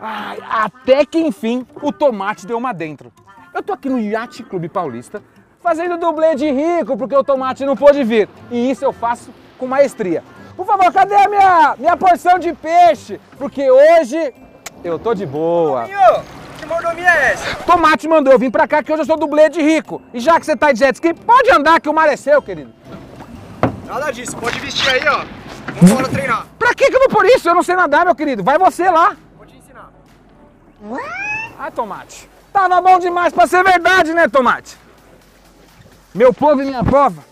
Ai, até que enfim o tomate deu uma dentro. Eu tô aqui no Yacht Clube Paulista fazendo dublê de rico porque o tomate não pôde vir. E isso eu faço com maestria. Por favor, cadê a minha, minha porção de peixe? Porque hoje eu tô de boa. Que mordomia é essa? Tomate mandou eu vir pra cá que hoje eu sou dublê de rico. E já que você tá de jet ski, pode andar que o mar é seu, querido. Nada disso, pode vestir aí, ó. Vamos embora treinar. Pra que que eu vou por isso? Eu não sei nadar, meu querido. Vai você lá. Vou te ensinar. Ai, Tomate. Tava bom demais pra ser verdade, né, Tomate? Meu povo e minha prova,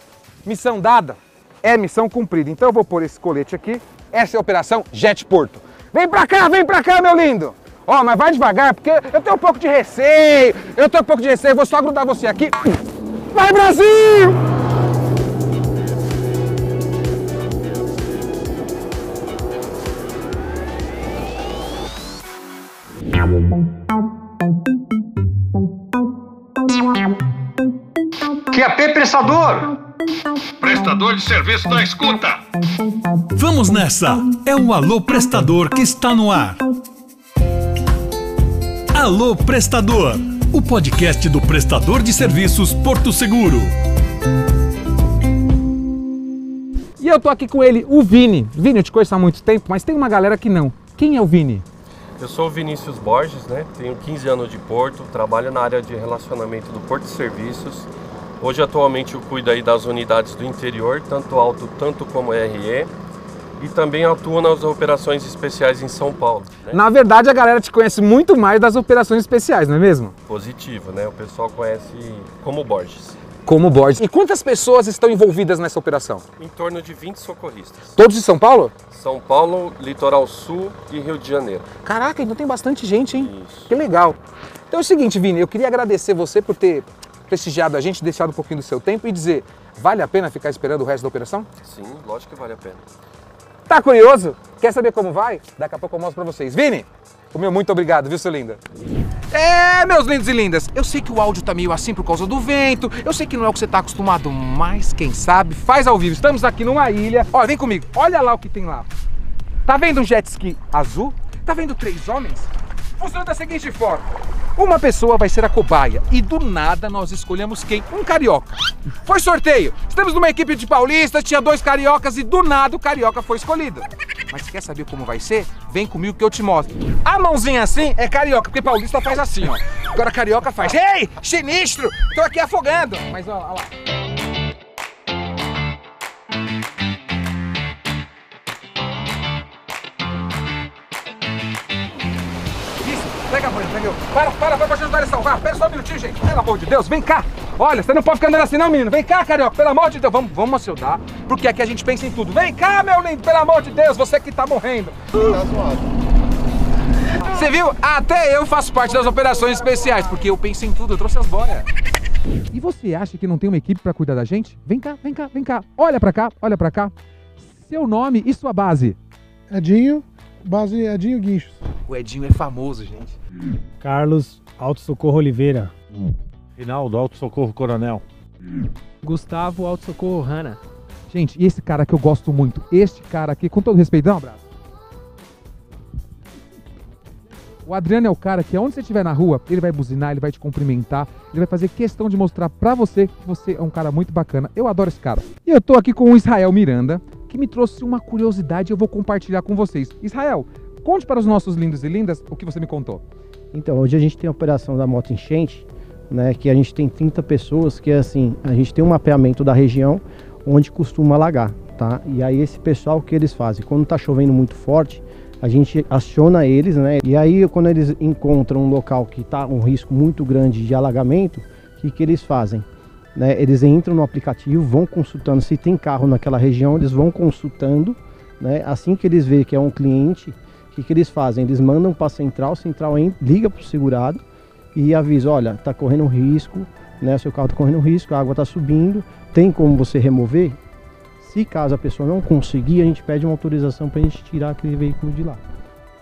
missão dada é missão cumprida. Então eu vou pôr esse colete aqui. Essa é a Operação Jet Porto. Vem pra cá, vem pra cá, meu lindo. Ó, mas vai devagar, porque eu tenho um pouco de receio. Eu tenho um pouco de receio. Vou só grudar você aqui. Vai, Brasil! QAP Prestador! Prestador de serviço da escuta. Vamos nessa! É o Alô Prestador que está no ar. Alô Prestador, o podcast do prestador de serviços Porto Seguro. E eu tô aqui com ele, o Vini. Vini, eu te conheço há muito tempo, mas tem uma galera que não. Quem é o Vini? Eu sou o Vinícius Borges, né? Tenho 15 anos de Porto, trabalho na área de relacionamento do Porto Serviços. Hoje, atualmente, eu cuido aí das unidades do interior, tanto alto, tanto como RE. E também atuo nas operações especiais em São Paulo. Né? Na verdade, a galera te conhece muito mais das operações especiais, não é mesmo? Positivo, né? O pessoal conhece como Borges. Como Borges. E quantas pessoas estão envolvidas nessa operação? Em torno de 20 socorristas. Todos de São Paulo? São Paulo, Litoral Sul e Rio de Janeiro. Caraca, então tem bastante gente, hein? Isso. Que legal. Então é o seguinte, Vini, eu queria agradecer você por ter prestigiado a gente, deixado um pouquinho do seu tempo e dizer, vale a pena ficar esperando o resto da operação? Sim, lógico que vale a pena. Tá curioso? Quer saber como vai? Daqui a pouco eu mostro pra vocês. Vini, o meu muito obrigado, viu, seu linda? É, meus lindos e lindas, eu sei que o áudio tá meio assim por causa do vento, eu sei que não é o que você tá acostumado, mas quem sabe faz ao vivo. Estamos aqui numa ilha. Ó, vem comigo, olha lá o que tem lá. Tá vendo um jet ski azul? Tá vendo três homens? Funciona da seguinte forma: uma pessoa vai ser a cobaia e do nada nós escolhemos quem? Um carioca. Foi sorteio. Estamos numa equipe de paulistas, tinha dois cariocas e do nada o carioca foi escolhido. Mas quer saber como vai ser? Vem comigo que eu te mostro. A mãozinha assim é carioca, porque paulista faz assim, ó. Agora carioca faz. Ei, sinistro! Tô aqui afogando. Mas ó, ó lá. Pega a banha, pega eu. Para, para, para, pra ajudar a salvar. Pera só um minutinho, gente. Pelo amor de Deus, vem cá. Olha, você não pode ficar andando assim não, menino. Vem cá, carioca, pelo amor de Deus. Vamos, vamos ajudar, porque aqui a gente pensa em tudo. Vem cá, meu lindo, pelo amor de Deus, você que tá morrendo. Você viu? Até eu faço parte das operações especiais, porque eu penso em tudo, eu trouxe as boias. E você acha que não tem uma equipe pra cuidar da gente? Vem cá, vem cá, vem cá. Olha pra cá, olha pra cá. Seu nome e sua base. Edinho, base Edinho Guinchos. O Edinho é famoso, gente. Carlos Alto Socorro Oliveira. Rinaldo, Alto Socorro Coronel. Gustavo Alto Socorro Hanna. Gente, e esse cara que eu gosto muito, este cara aqui, com todo respeito, dá um abraço. O Adriano é o cara que, onde você estiver na rua, ele vai buzinar, ele vai te cumprimentar, ele vai fazer questão de mostrar pra você que você é um cara muito bacana. Eu adoro esse cara. E eu tô aqui com o Israel Miranda, que me trouxe uma curiosidade e eu vou compartilhar com vocês. Israel, conte para os nossos lindos e lindas o que você me contou. Então, hoje a gente tem a operação da moto enchente, né, que a gente tem 30 pessoas, que é assim, a gente tem um mapeamento da região onde costuma alagar, tá? E aí esse pessoal o que eles fazem? Quando tá chovendo muito forte, a gente aciona eles, né? E aí quando eles encontram um local que tá um risco muito grande de alagamento, o que que eles fazem? Né? Eles entram no aplicativo, vão consultando se tem carro naquela região, eles vão consultando, né? Assim que eles veem que é um cliente, o que, que eles fazem? Eles mandam para a central, central en- liga para o segurado e avisa, olha, tá correndo risco, né? Seu carro tá correndo risco, a água tá subindo, tem como você remover? Se caso a pessoa não conseguir, a gente pede uma autorização para a gente tirar aquele veículo de lá.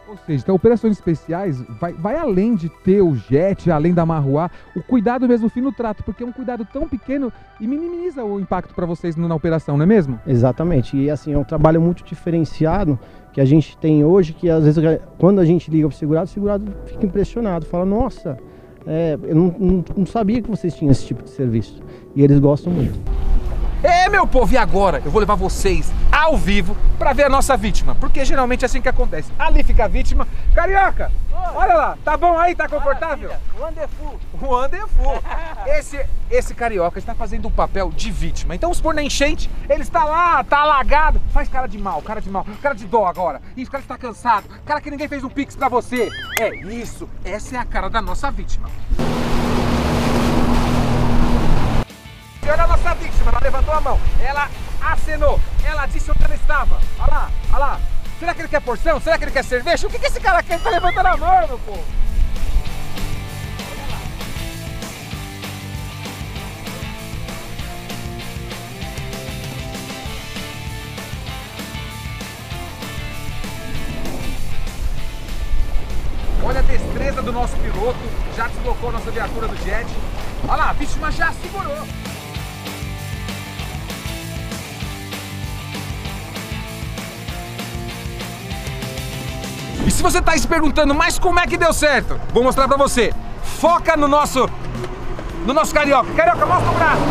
Ou seja, então, operações especiais vai, vai além de ter o jet, além da marruá, o cuidado mesmo fino trato, porque é um cuidado tão pequeno e minimiza o impacto para vocês na operação, não é mesmo? Exatamente. E assim, é um trabalho muito diferenciado que a gente tem hoje, que às vezes quando a gente liga para o segurado, o segurado fica impressionado, fala, nossa, é, eu não, não, não sabia que vocês tinham esse tipo de serviço. E eles gostam muito. É, meu povo, e agora eu vou levar vocês ao vivo para ver a nossa vítima, porque geralmente é assim que acontece. Ali fica a vítima. Carioca, olha lá, tá bom aí, tá confortável? Wonderful. Wonderful. Esse, esse carioca está fazendo o papel de vítima. Então, se for na enchente, ele está lá, tá alagado, faz cara de mal, cara de mal, cara de dó agora. Isso, cara está cansado, cara que ninguém fez um pix para você. É isso, essa é a cara da nossa vítima. Olha a nossa vítima, ela levantou a mão, ela acenou, ela disse onde ela estava. Olha lá, olha lá. Será que ele quer porção? Será que ele quer cerveja? O que, que esse cara quer? Ele tá levantando a mão, meu povo. Olha a destreza do nosso piloto, já deslocou nossa viatura do jet. Olha lá, a vítima já segurou. Se você está se perguntando, mas como é que deu certo? Vou mostrar para você. Foca no nosso no nosso carioca. Carioca, mostra o braço.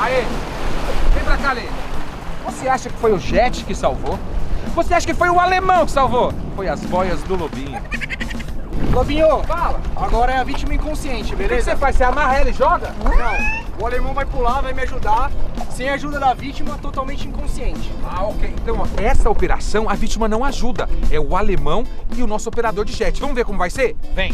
Aê. Vem pra cá, Lê. Você acha que foi o Jet que salvou? Você acha que foi o alemão que salvou? Foi as boias do Lobinho. Lobinho, fala. Agora é a vítima inconsciente, beleza? O que você faz? Você amarra ela e joga? Não. O alemão vai pular, vai me ajudar. Sem a ajuda da vítima, totalmente inconsciente. Ah, ok. Então, ó, essa operação, a vítima não ajuda. É o alemão e o nosso operador de jet. Vamos ver como vai ser? Vem.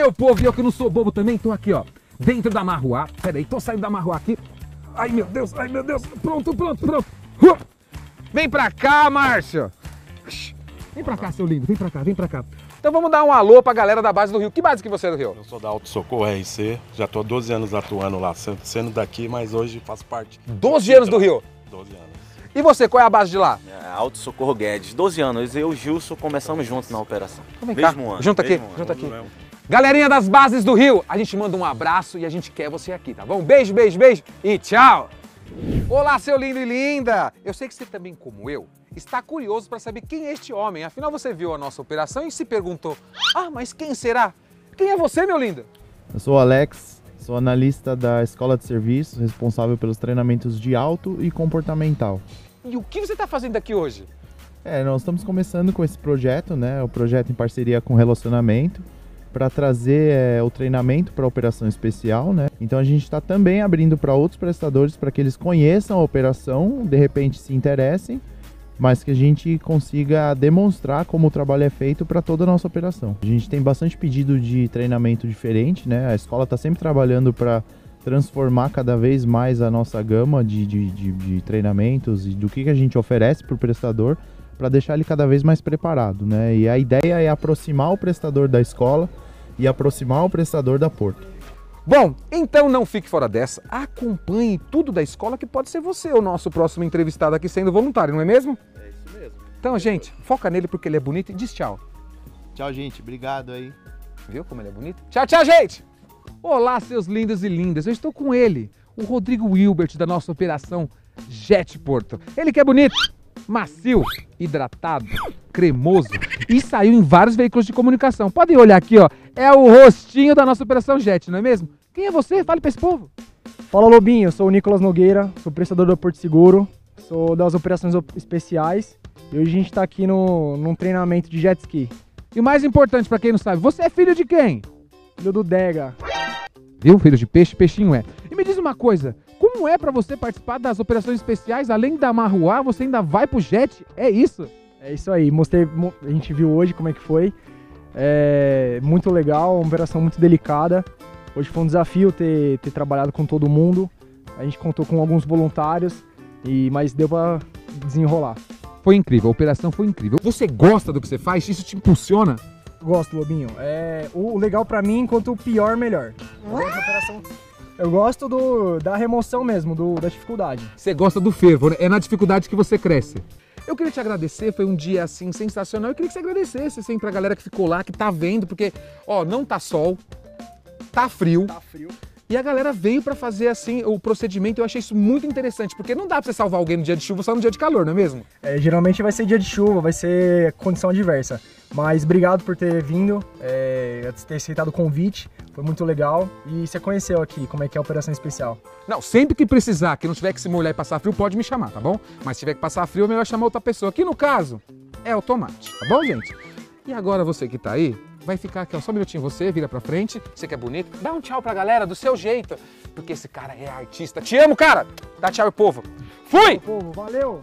Meu povo, e eu que não sou bobo também, tô aqui, ó, dentro da Marruá. Pera aí, tô saindo da Marruá aqui. Ai, meu Deus, ai, meu Deus. Pronto, pronto, pronto. Uh! Vem pra cá, Márcio. Vem pra cá, seu lindo, vem pra cá, vem pra cá. Então vamos dar um alô pra galera da base do Rio. Que base que você é do Rio? Eu sou da Auto Socorro RC, já tô há 12 anos atuando lá, sendo daqui, mas hoje faço parte. 12 anos do Rio? 12 anos. E você, qual é a base de lá? É, Auto Socorro Guedes, 12 anos. Eu e o Gilson começamos juntos na operação. Vem cá, mesmo ano. junta aqui, junta aqui. Galerinha das bases do Rio, a gente manda um abraço e a gente quer você aqui, tá bom? Beijo, beijo, beijo e tchau! Olá, seu lindo e linda! Eu sei que você também, como eu, está curioso para saber quem é este homem. Afinal, você viu a nossa operação e se perguntou: ah, mas quem será? Quem é você, meu lindo? Eu sou o Alex, sou analista da Escola de Serviços, responsável pelos treinamentos de auto e comportamental. E o que você está fazendo aqui hoje? É, nós estamos começando com esse projeto, né? O projeto em parceria com Relacionamento, para trazer é, o treinamento para a operação especial, né? Então a gente está também abrindo para outros prestadores para que eles conheçam a operação, de repente se interessem, mas que a gente consiga demonstrar como o trabalho é feito para toda a nossa operação. A gente tem bastante pedido de treinamento diferente, né? A escola está sempre trabalhando para transformar cada vez mais a nossa gama de, de, de, de treinamentos e do que, que a gente oferece para o prestador para deixar ele cada vez mais preparado, né? E a ideia é aproximar o prestador da escola e aproximar o prestador da Porto. Bom, então não fique fora dessa. Acompanhe tudo da escola que pode ser você o nosso próximo entrevistado aqui sendo voluntário, não é mesmo? É isso mesmo. Então, gente, foca nele porque ele é bonito e diz tchau. Tchau, gente. Obrigado aí. Viu como ele é bonito? Tchau, tchau, gente! Olá, seus lindos e lindas. Eu estou com ele, o Rodrigo Wilbert da nossa operação Jet Porto. Ele que é bonito, macio, hidratado, cremoso e saiu em vários veículos de comunicação. Podem olhar aqui, ó. É o rostinho da nossa operação Jet, não é mesmo? Quem é você? Fale para esse povo. Fala Lobinho, eu sou o Nicolas Nogueira, sou prestador do Porto Seguro, sou das operações op- especiais e hoje a gente está aqui no, num treinamento de jet ski. E o mais importante para quem não sabe, você é filho de quem? Filho do Dega. Viu? Filho de peixe, peixinho é. Me diz uma coisa, como é para você participar das operações especiais? Além da Marruá, você ainda vai pro jet? É isso? É isso aí, mostrei, a gente viu hoje como é que foi. É muito legal, uma operação muito delicada. Hoje foi um desafio ter, ter trabalhado com todo mundo. A gente contou com alguns voluntários, e mas deu para desenrolar. Foi incrível, a operação foi incrível. Você gosta do que você faz? Isso te impulsiona? Gosto, Lobinho. É, o legal para mim, enquanto o pior, melhor. Eu gosto, operação, eu gosto do, da remoção mesmo, do, da dificuldade. Você gosta do fervo, né? É na dificuldade que você cresce. Eu queria te agradecer, foi um dia assim sensacional. Eu queria que você agradecesse assim pra galera que ficou lá, que tá vendo, porque ó, não tá sol, tá frio. Tá frio. E a galera veio para fazer assim o procedimento. Eu achei isso muito interessante, porque não dá pra você salvar alguém no dia de chuva só no dia de calor, não é mesmo? É, geralmente vai ser dia de chuva, vai ser condição adversa. Mas obrigado por ter vindo, é, ter aceitado o convite, foi muito legal. E você conheceu aqui como é que é a operação especial. Não, sempre que precisar, que não tiver que se molhar e passar frio, pode me chamar, tá bom? Mas se tiver que passar frio, é melhor chamar outra pessoa. Aqui no caso, é o tomate, tá bom, gente? E agora você que tá aí, vai ficar aqui, ó, só um minutinho você, vira pra frente, você que é bonito, dá um tchau pra galera do seu jeito, porque esse cara é artista. Te amo, cara! Dá tchau, povo. Fui! Povo, valeu!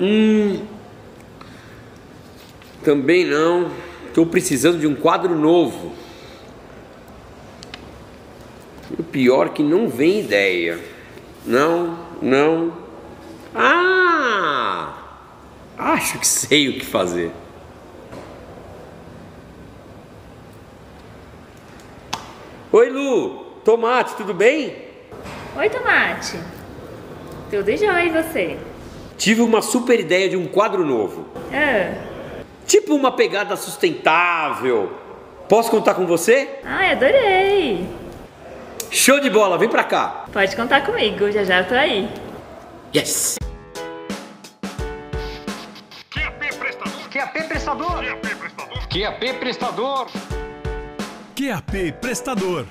Hum. Também não. Estou precisando de um quadro novo. O pior é que não vem ideia. Não, não. Ah! Acho que sei o que fazer. Oi, Lu. Tomate, tudo bem? Oi, Tomate. Tudo jóia e você? Tive uma super ideia de um quadro novo. É. Tipo uma pegada sustentável. Posso contar com você? Ai, adorei. Show de bola, vem pra cá. Pode contar comigo, já já eu tô aí. Yes. QAP Prestador. QAP Prestador. QAP Prestador. QAP Prestador. QAP Prestador.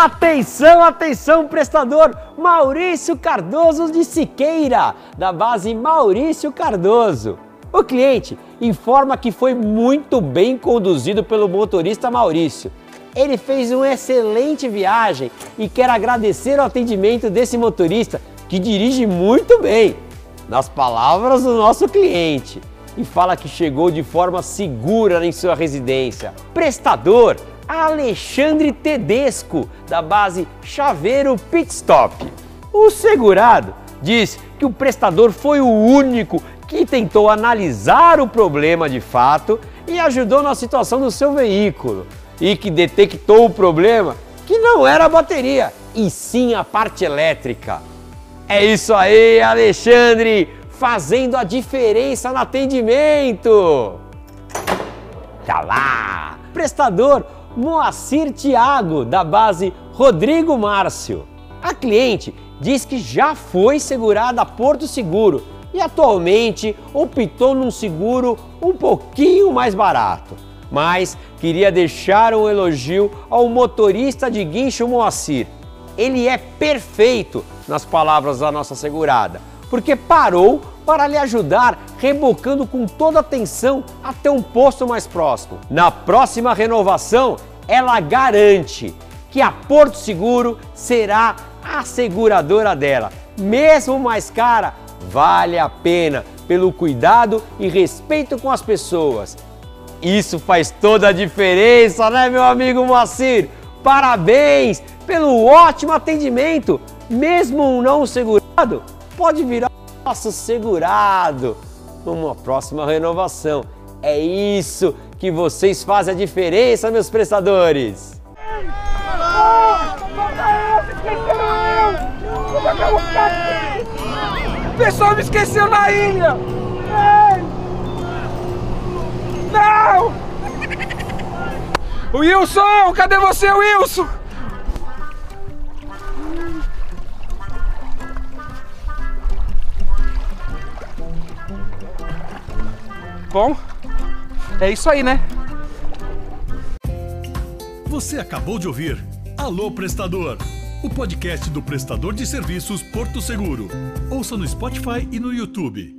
Atenção, atenção, prestador! Maurício Cardoso de Siqueira, da base Maurício Cardoso. O cliente informa que foi muito bem conduzido pelo motorista Maurício. Ele fez uma excelente viagem e quer agradecer o atendimento desse motorista que dirige muito bem, nas palavras do nosso cliente, e fala que chegou de forma segura em sua residência. Prestador Alexandre Tedesco, da base Chaveiro Pit Stop. O segurado diz que o prestador foi o único que tentou analisar o problema de fato e ajudou na situação do seu veículo e que detectou o problema que não era a bateria, e sim a parte elétrica. É isso aí, Alexandre, fazendo a diferença no atendimento. Tá lá. Prestador Moacir Tiago, da base Rodrigo Márcio. A cliente diz que já foi segurada a Porto Seguro e atualmente optou num seguro um pouquinho mais barato. Mas queria deixar um elogio ao motorista de guincho Moacir. Ele é perfeito, nas palavras da nossa segurada, porque parou para lhe ajudar, rebocando com toda atenção até um posto mais próximo. Na próxima renovação, ela garante que a Porto Seguro será a seguradora dela. Mesmo mais cara, vale a pena pelo cuidado e respeito com as pessoas. Isso faz toda a diferença, né, meu amigo Moacir? Parabéns pelo ótimo atendimento. Mesmo um não segurado, pode virar nosso segurado numa próxima renovação. É isso que vocês fazem a diferença, meus prestadores. O pessoal me esqueceu na ilha! Não! Wilson! Cadê você, Wilson? Bom, é isso aí, né? Você acabou de ouvir Alô Prestador, o podcast do prestador de serviços Porto Seguro. Ouça no Spotify e no YouTube.